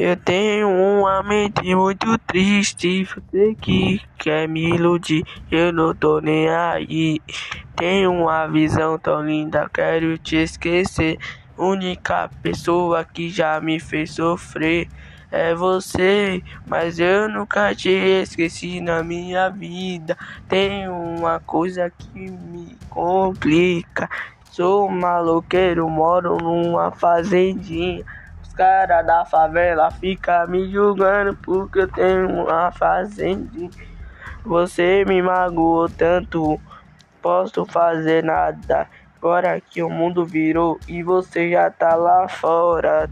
Eu tenho uma mente muito triste. Você que quer me iludir, eu não tô nem aí. Tenho uma visão tão linda, quero te esquecer. Única pessoa que já me fez sofrer é você, mas eu nunca te esqueci na minha vida. Tem uma coisa que me complica. Sou maloqueiro, moro numa fazendinha cara da favela fica me julgando porque eu tenho uma fazendinha. Você me magoou tanto, posso fazer nada. Agora que o mundo virou e você já tá lá fora.